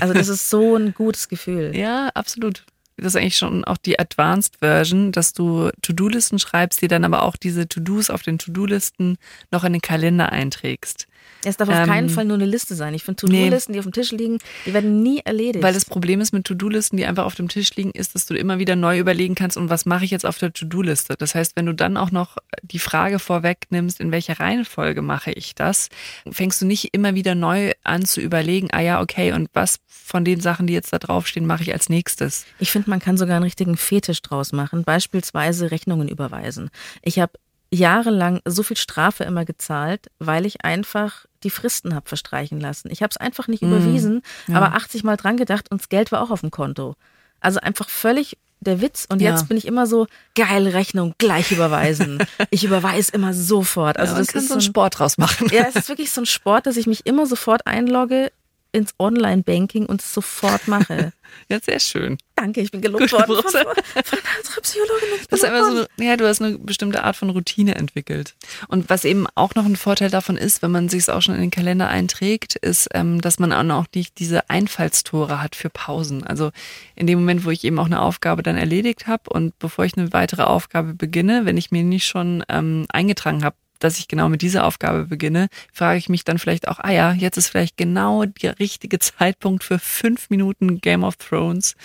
Also das ist so ein gutes Gefühl. Ja, absolut das ist eigentlich schon auch die Advanced Version, dass du To-Do-Listen schreibst, die dann aber auch diese To-Dos auf den To-Do-Listen noch in den Kalender einträgst. Es darf auf ähm, keinen Fall nur eine Liste sein. Ich finde To-Do-Listen, nee. die auf dem Tisch liegen, die werden nie erledigt. Weil das Problem ist mit To-Do-Listen, die einfach auf dem Tisch liegen, ist, dass du immer wieder neu überlegen kannst, und was mache ich jetzt auf der To-Do-Liste? Das heißt, wenn du dann auch noch die Frage vorwegnimmst, in welcher Reihenfolge mache ich das, fängst du nicht immer wieder neu an zu überlegen, ah ja, okay, und was von den Sachen, die jetzt da draufstehen, mache ich als nächstes? Ich finde, man kann sogar einen richtigen Fetisch draus machen, beispielsweise Rechnungen überweisen. Ich habe jahrelang so viel Strafe immer gezahlt, weil ich einfach die Fristen habe verstreichen lassen. Ich habe es einfach nicht mm, überwiesen, ja. aber 80 Mal dran gedacht und das Geld war auch auf dem Konto. Also einfach völlig der Witz. Und ja. jetzt bin ich immer so, geil, Rechnung, gleich überweisen. ich überweise immer sofort. Also ja, das kann ist so ein Sport draus machen. Ja, es ist wirklich so ein Sport, dass ich mich immer sofort einlogge ins Online-Banking und es sofort mache. Ja, sehr schön. Danke, ich bin gelobt worden von, von, unserer Psychologin. Das ist einfach so, ja, du hast eine bestimmte Art von Routine entwickelt. Und was eben auch noch ein Vorteil davon ist, wenn man sich es auch schon in den Kalender einträgt, ist, ähm, dass man auch noch nicht diese Einfallstore hat für Pausen. Also in dem Moment, wo ich eben auch eine Aufgabe dann erledigt habe und bevor ich eine weitere Aufgabe beginne, wenn ich mir nicht schon ähm, eingetragen habe, dass ich genau mit dieser Aufgabe beginne, frage ich mich dann vielleicht auch, ah ja, jetzt ist vielleicht genau der richtige Zeitpunkt für fünf Minuten Game of Thrones.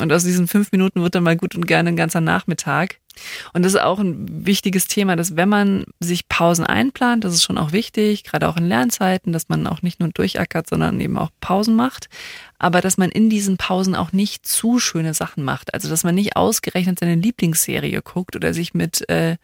Und aus diesen fünf Minuten wird dann mal gut und gerne ein ganzer Nachmittag. Und das ist auch ein wichtiges Thema, dass wenn man sich Pausen einplant, das ist schon auch wichtig, gerade auch in Lernzeiten, dass man auch nicht nur durchackert, sondern eben auch Pausen macht, aber dass man in diesen Pausen auch nicht zu schöne Sachen macht. Also dass man nicht ausgerechnet seine Lieblingsserie guckt oder sich mit äh,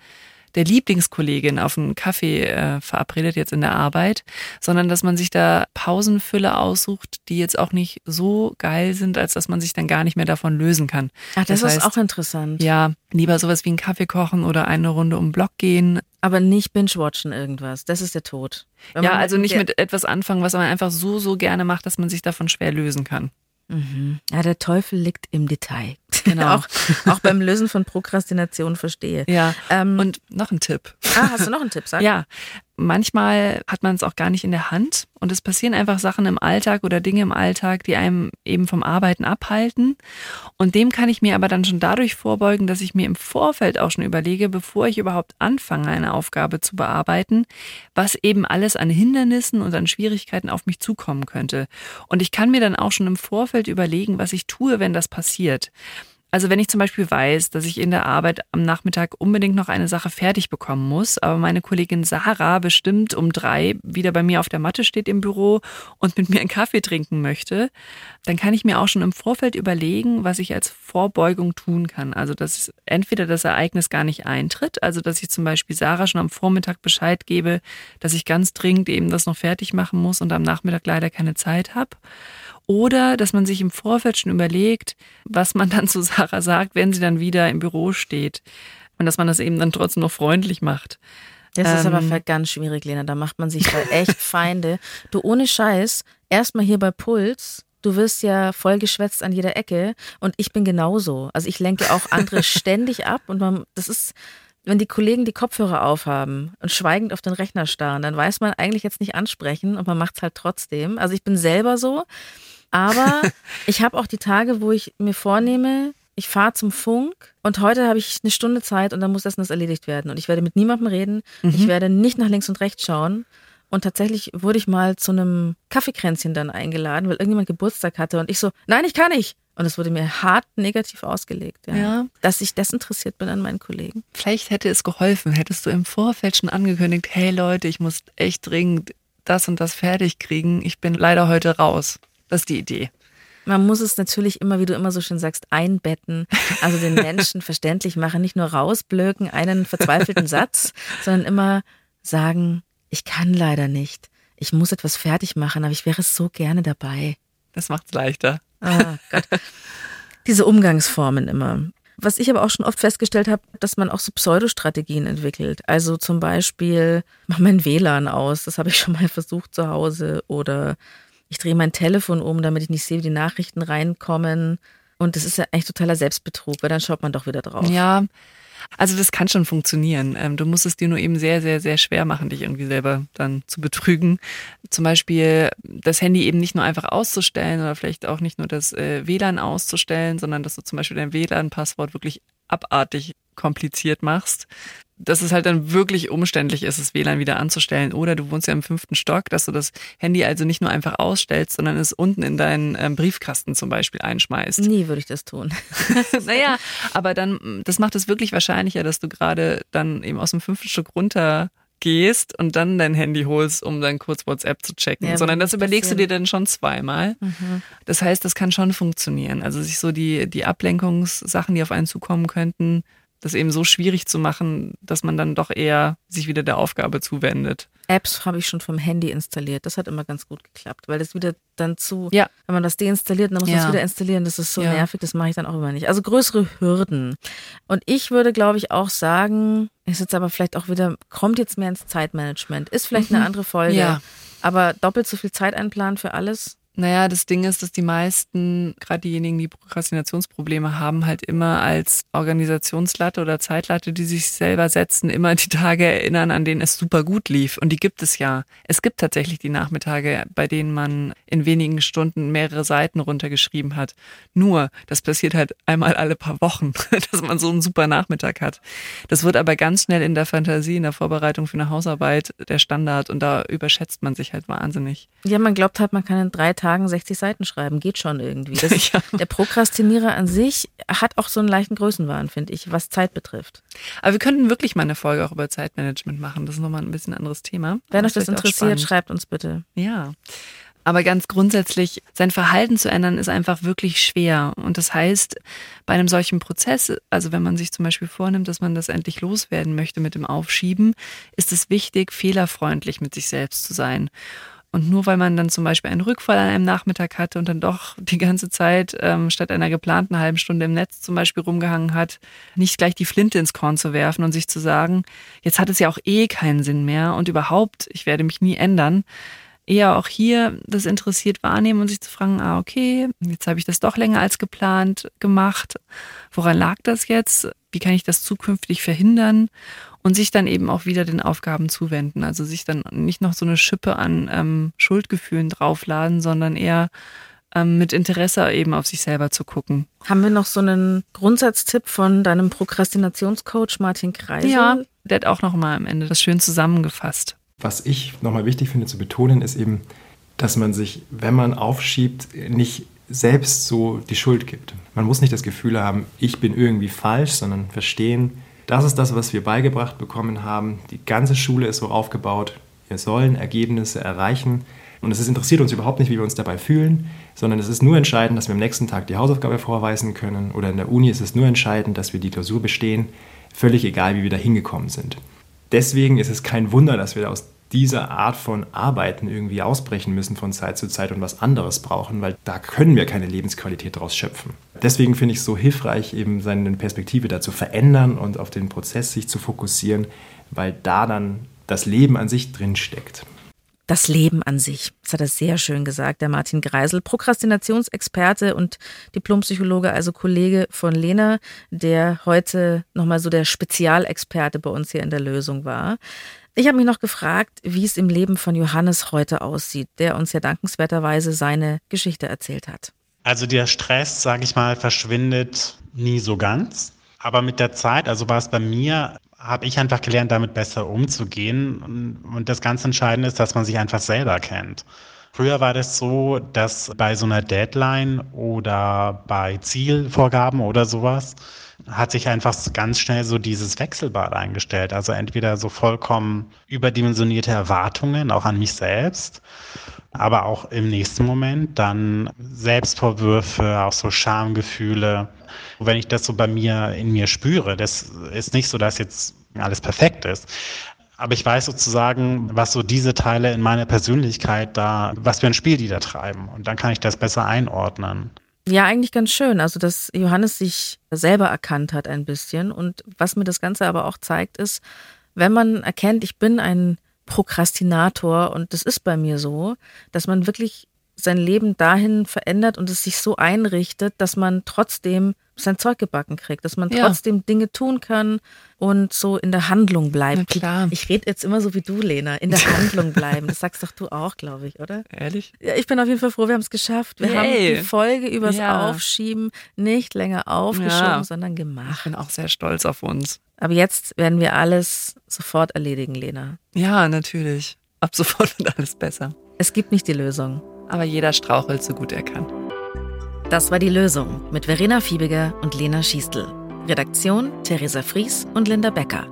der Lieblingskollegin auf einen Kaffee äh, verabredet, jetzt in der Arbeit, sondern dass man sich da Pausenfülle aussucht, die jetzt auch nicht so geil sind, als dass man sich dann gar nicht mehr davon lösen kann. Ach, das, das ist heißt, auch interessant. Ja, lieber sowas wie einen Kaffee kochen oder eine Runde um Block gehen. Aber nicht binge-watchen irgendwas. Das ist der Tod. Wenn ja, also nicht mit etwas anfangen, was man einfach so, so gerne macht, dass man sich davon schwer lösen kann. Mhm. Ja, der Teufel liegt im Detail. Genau. auch, auch beim Lösen von Prokrastination verstehe. Ja. Ähm, und noch ein Tipp. Ah, hast du noch einen Tipp? Sag. Ja. Manchmal hat man es auch gar nicht in der Hand und es passieren einfach Sachen im Alltag oder Dinge im Alltag, die einem eben vom Arbeiten abhalten. Und dem kann ich mir aber dann schon dadurch vorbeugen, dass ich mir im Vorfeld auch schon überlege, bevor ich überhaupt anfange, eine Aufgabe zu bearbeiten, was eben alles an Hindernissen und an Schwierigkeiten auf mich zukommen könnte. Und ich kann mir dann auch schon im Vorfeld überlegen, was ich tue, wenn das passiert. Also wenn ich zum Beispiel weiß, dass ich in der Arbeit am Nachmittag unbedingt noch eine Sache fertig bekommen muss, aber meine Kollegin Sarah bestimmt um drei wieder bei mir auf der Matte steht im Büro und mit mir einen Kaffee trinken möchte, dann kann ich mir auch schon im Vorfeld überlegen, was ich als Vorbeugung tun kann. Also dass entweder das Ereignis gar nicht eintritt, also dass ich zum Beispiel Sarah schon am Vormittag Bescheid gebe, dass ich ganz dringend eben das noch fertig machen muss und am Nachmittag leider keine Zeit habe. Oder dass man sich im Vorfeld schon überlegt, was man dann zu Sarah sagt, wenn sie dann wieder im Büro steht. Und dass man das eben dann trotzdem noch freundlich macht. Das ähm, ist aber ähm, ganz schwierig, Lena. Da macht man sich da echt Feinde. Du ohne Scheiß, erstmal hier bei Puls, du wirst ja voll geschwätzt an jeder Ecke und ich bin genauso. Also ich lenke auch andere ständig ab und man, das ist, wenn die Kollegen die Kopfhörer aufhaben und schweigend auf den Rechner starren, dann weiß man eigentlich jetzt nicht ansprechen und man macht es halt trotzdem. Also ich bin selber so. Aber ich habe auch die Tage, wo ich mir vornehme, ich fahre zum Funk und heute habe ich eine Stunde Zeit und dann muss das und das erledigt werden. Und ich werde mit niemandem reden. Mhm. Ich werde nicht nach links und rechts schauen. Und tatsächlich wurde ich mal zu einem Kaffeekränzchen dann eingeladen, weil irgendjemand Geburtstag hatte. Und ich so, nein, ich kann nicht. Und es wurde mir hart negativ ausgelegt, ja. Ja. Dass ich desinteressiert bin an meinen Kollegen. Vielleicht hätte es geholfen, hättest du im Vorfeld schon angekündigt, hey Leute, ich muss echt dringend das und das fertig kriegen. Ich bin leider heute raus. Das ist die Idee. Man muss es natürlich immer, wie du immer so schön sagst, einbetten, also den Menschen verständlich machen, nicht nur rausblöken, einen verzweifelten Satz, sondern immer sagen, ich kann leider nicht. Ich muss etwas fertig machen, aber ich wäre so gerne dabei. Das macht's leichter. Ah, Gott. Diese Umgangsformen immer. Was ich aber auch schon oft festgestellt habe, dass man auch so Pseudostrategien entwickelt. Also zum Beispiel, mach mein WLAN aus, das habe ich schon mal versucht zu Hause. Oder ich drehe mein Telefon um, damit ich nicht sehe, wie die Nachrichten reinkommen. Und das ist ja eigentlich totaler Selbstbetrug, weil dann schaut man doch wieder drauf. Ja, also das kann schon funktionieren. Ähm, Du musst es dir nur eben sehr, sehr, sehr schwer machen, dich irgendwie selber dann zu betrügen. Zum Beispiel das Handy eben nicht nur einfach auszustellen oder vielleicht auch nicht nur das äh, WLAN auszustellen, sondern dass du zum Beispiel dein WLAN-Passwort wirklich abartig kompliziert machst. Dass es halt dann wirklich umständlich ist, das WLAN wieder anzustellen. Oder du wohnst ja im fünften Stock, dass du das Handy also nicht nur einfach ausstellst, sondern es unten in deinen ähm, Briefkasten zum Beispiel einschmeißt. Nie würde ich das tun. naja, aber dann, das macht es wirklich wahrscheinlicher, dass du gerade dann eben aus dem fünften Stück runter gehst und dann dein Handy holst, um dann kurz WhatsApp zu checken, Ja, sondern das überlegst du dir dann schon zweimal. Das heißt, das kann schon funktionieren. Also sich so die, die Ablenkungssachen, die auf einen zukommen könnten, das eben so schwierig zu machen, dass man dann doch eher sich wieder der Aufgabe zuwendet. Apps habe ich schon vom Handy installiert. Das hat immer ganz gut geklappt, weil das wieder dann zu, Ja. wenn man das deinstalliert, dann muss man Ja. es wieder installieren. Das ist so Ja. nervig, das mache ich dann auch immer nicht. Also größere Hürden. Und ich würde, glaube ich, auch sagen, ist jetzt aber vielleicht auch wieder, kommt jetzt mehr ins Zeitmanagement. Ist vielleicht eine andere Folge. Mhm. Ja. Aber doppelt so viel Zeit einplanen für alles. Naja, das Ding ist, dass die meisten, gerade diejenigen, die Prokrastinationsprobleme haben, halt immer als Organisationslatte oder Zeitlatte, die sich selber setzen, immer die Tage erinnern, an denen es super gut lief. Und die gibt es ja. Es gibt tatsächlich die Nachmittage, bei denen man in wenigen Stunden mehrere Seiten runtergeschrieben hat. Nur, das passiert halt einmal alle paar Wochen, dass man so einen super Nachmittag hat. Das wird aber ganz schnell in der Fantasie, in der Vorbereitung für eine Hausarbeit der Standard und da überschätzt man sich halt wahnsinnig. Ja, man glaubt halt, man kann in drei Tagen 60 Seiten schreiben. Geht schon irgendwie. Das Ja. Der Prokrastinierer an sich hat auch so einen leichten Größenwahn, finde ich, was Zeit betrifft. Aber wir könnten wirklich mal eine Folge auch über Zeitmanagement machen. Das ist nochmal ein bisschen anderes Thema. Wenn euch das auch interessiert, schreibt uns bitte. Ja. Aber ganz grundsätzlich, sein Verhalten zu ändern, ist einfach wirklich schwer. Und das heißt, bei einem solchen Prozess, also wenn man sich zum Beispiel vornimmt, dass man das endlich loswerden möchte mit dem Aufschieben, ist es wichtig, fehlerfreundlich mit sich selbst zu sein. Und nur weil man dann zum Beispiel einen Rückfall an einem Nachmittag hatte und dann doch die ganze Zeit ähm, statt einer geplanten halben Stunde im Netz zum Beispiel rumgehangen hat, nicht gleich die Flinte ins Korn zu werfen und sich zu sagen, jetzt hat es ja auch eh keinen Sinn mehr und überhaupt, ich werde mich nie ändern. Eher auch hier das interessiert wahrnehmen und sich zu fragen, ah, okay, jetzt habe ich das doch länger als geplant gemacht. Woran lag das jetzt? Wie kann ich das zukünftig verhindern? und sich dann eben auch wieder den Aufgaben zuwenden. Also sich dann nicht noch so eine Schippe an ähm, Schuldgefühlen draufladen, sondern eher ähm, mit Interesse eben auf sich selber zu gucken. Haben wir noch so einen Grundsatztipp von deinem Prokrastinationscoach Martin Kreisel? der hat auch noch mal am Ende das schön zusammengefasst. Was ich nochmal wichtig finde zu betonen, ist eben, dass man sich, wenn man aufschiebt, nicht selbst so die Schuld gibt. Man muss nicht das Gefühl haben, ich bin irgendwie falsch, sondern verstehen, das ist das, was wir beigebracht bekommen haben. Die ganze Schule ist so aufgebaut, wir sollen Ergebnisse erreichen. Und es interessiert uns überhaupt nicht, wie wir uns dabei fühlen, sondern es ist nur entscheidend, dass wir am nächsten Tag die Hausaufgabe vorweisen können. Oder in der Uni ist es nur entscheidend, dass wir die Klausur bestehen, völlig egal, wie wir da hingekommen sind. Deswegen ist es kein Wunder, dass wir aus dieser Art von Arbeiten irgendwie ausbrechen müssen von Zeit zu Zeit und was anderes brauchen, weil da können wir keine Lebensqualität daraus schöpfen. Deswegen finde ich es so hilfreich, eben seine Perspektive da zu verändern und auf den Prozess sich zu fokussieren, weil da dann das Leben an sich drin steckt. Das Leben an sich. Das hat er sehr schön gesagt, der Martin Greisel, Prokrastinationsexperte und Diplompsychologe, also Kollege von Lena, der heute nochmal so der Spezialexperte bei uns hier in der Lösung war. Ich habe mich noch gefragt, wie es im Leben von Johannes heute aussieht, der uns ja dankenswerterweise seine Geschichte erzählt hat. Also der Stress, sage ich mal, verschwindet nie so ganz. Aber mit der Zeit, also war es bei mir, habe ich einfach gelernt, damit besser umzugehen. Und das ganz Entscheidende ist, dass man sich einfach selber kennt. Früher war das so, dass bei so einer Deadline oder bei Zielvorgaben oder sowas hat sich einfach ganz schnell so dieses Wechselbad eingestellt. Also entweder so vollkommen überdimensionierte Erwartungen, auch an mich selbst, aber auch im nächsten Moment dann Selbstvorwürfe, auch so Schamgefühle. wenn ich das so bei mir in mir spüre, das ist nicht so, dass jetzt alles perfekt ist. Aber ich weiß sozusagen, was so diese Teile in meiner Persönlichkeit da, was für ein Spiel die da treiben. Und dann kann ich das besser einordnen. Ja, eigentlich ganz schön. Also, dass Johannes sich selber erkannt hat ein bisschen. Und was mir das Ganze aber auch zeigt, ist, wenn man erkennt, ich bin ein Prokrastinator und das ist bei mir so, dass man wirklich sein Leben dahin verändert und es sich so einrichtet, dass man trotzdem sein Zeug gebacken kriegt, dass man ja. trotzdem Dinge tun kann und so in der Handlung bleibt. klar. Ich rede jetzt immer so wie du, Lena, in der Handlung bleiben. Das sagst doch du auch, glaube ich, oder? Ehrlich? Ja, ich bin auf jeden Fall froh, wir haben es geschafft. Wir hey. haben die Folge übers ja. Aufschieben nicht länger aufgeschoben, ja. sondern gemacht. Ich bin auch sehr stolz auf uns. Aber jetzt werden wir alles sofort erledigen, Lena. Ja, natürlich. Ab sofort wird alles besser. Es gibt nicht die Lösung. Aber jeder strauchelt so gut er kann. Das war die Lösung mit Verena Fiebiger und Lena Schiestel. Redaktion Theresa Fries und Linda Becker.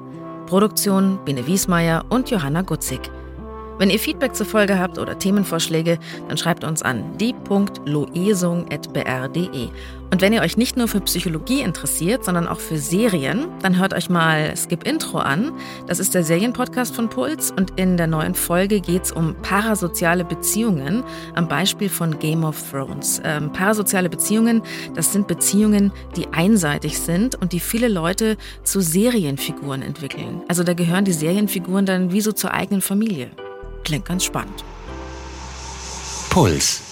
Produktion Bene Wiesmeier und Johanna Gutzig. Wenn ihr Feedback zur Folge habt oder Themenvorschläge, dann schreibt uns an die.loesung.br.de. Und wenn ihr euch nicht nur für Psychologie interessiert, sondern auch für Serien, dann hört euch mal Skip Intro an. Das ist der Serienpodcast von Puls und in der neuen Folge geht es um parasoziale Beziehungen am Beispiel von Game of Thrones. Ähm, parasoziale Beziehungen, das sind Beziehungen, die einseitig sind und die viele Leute zu Serienfiguren entwickeln. Also da gehören die Serienfiguren dann wie so zur eigenen Familie. Klingt ganz spannend. Puls.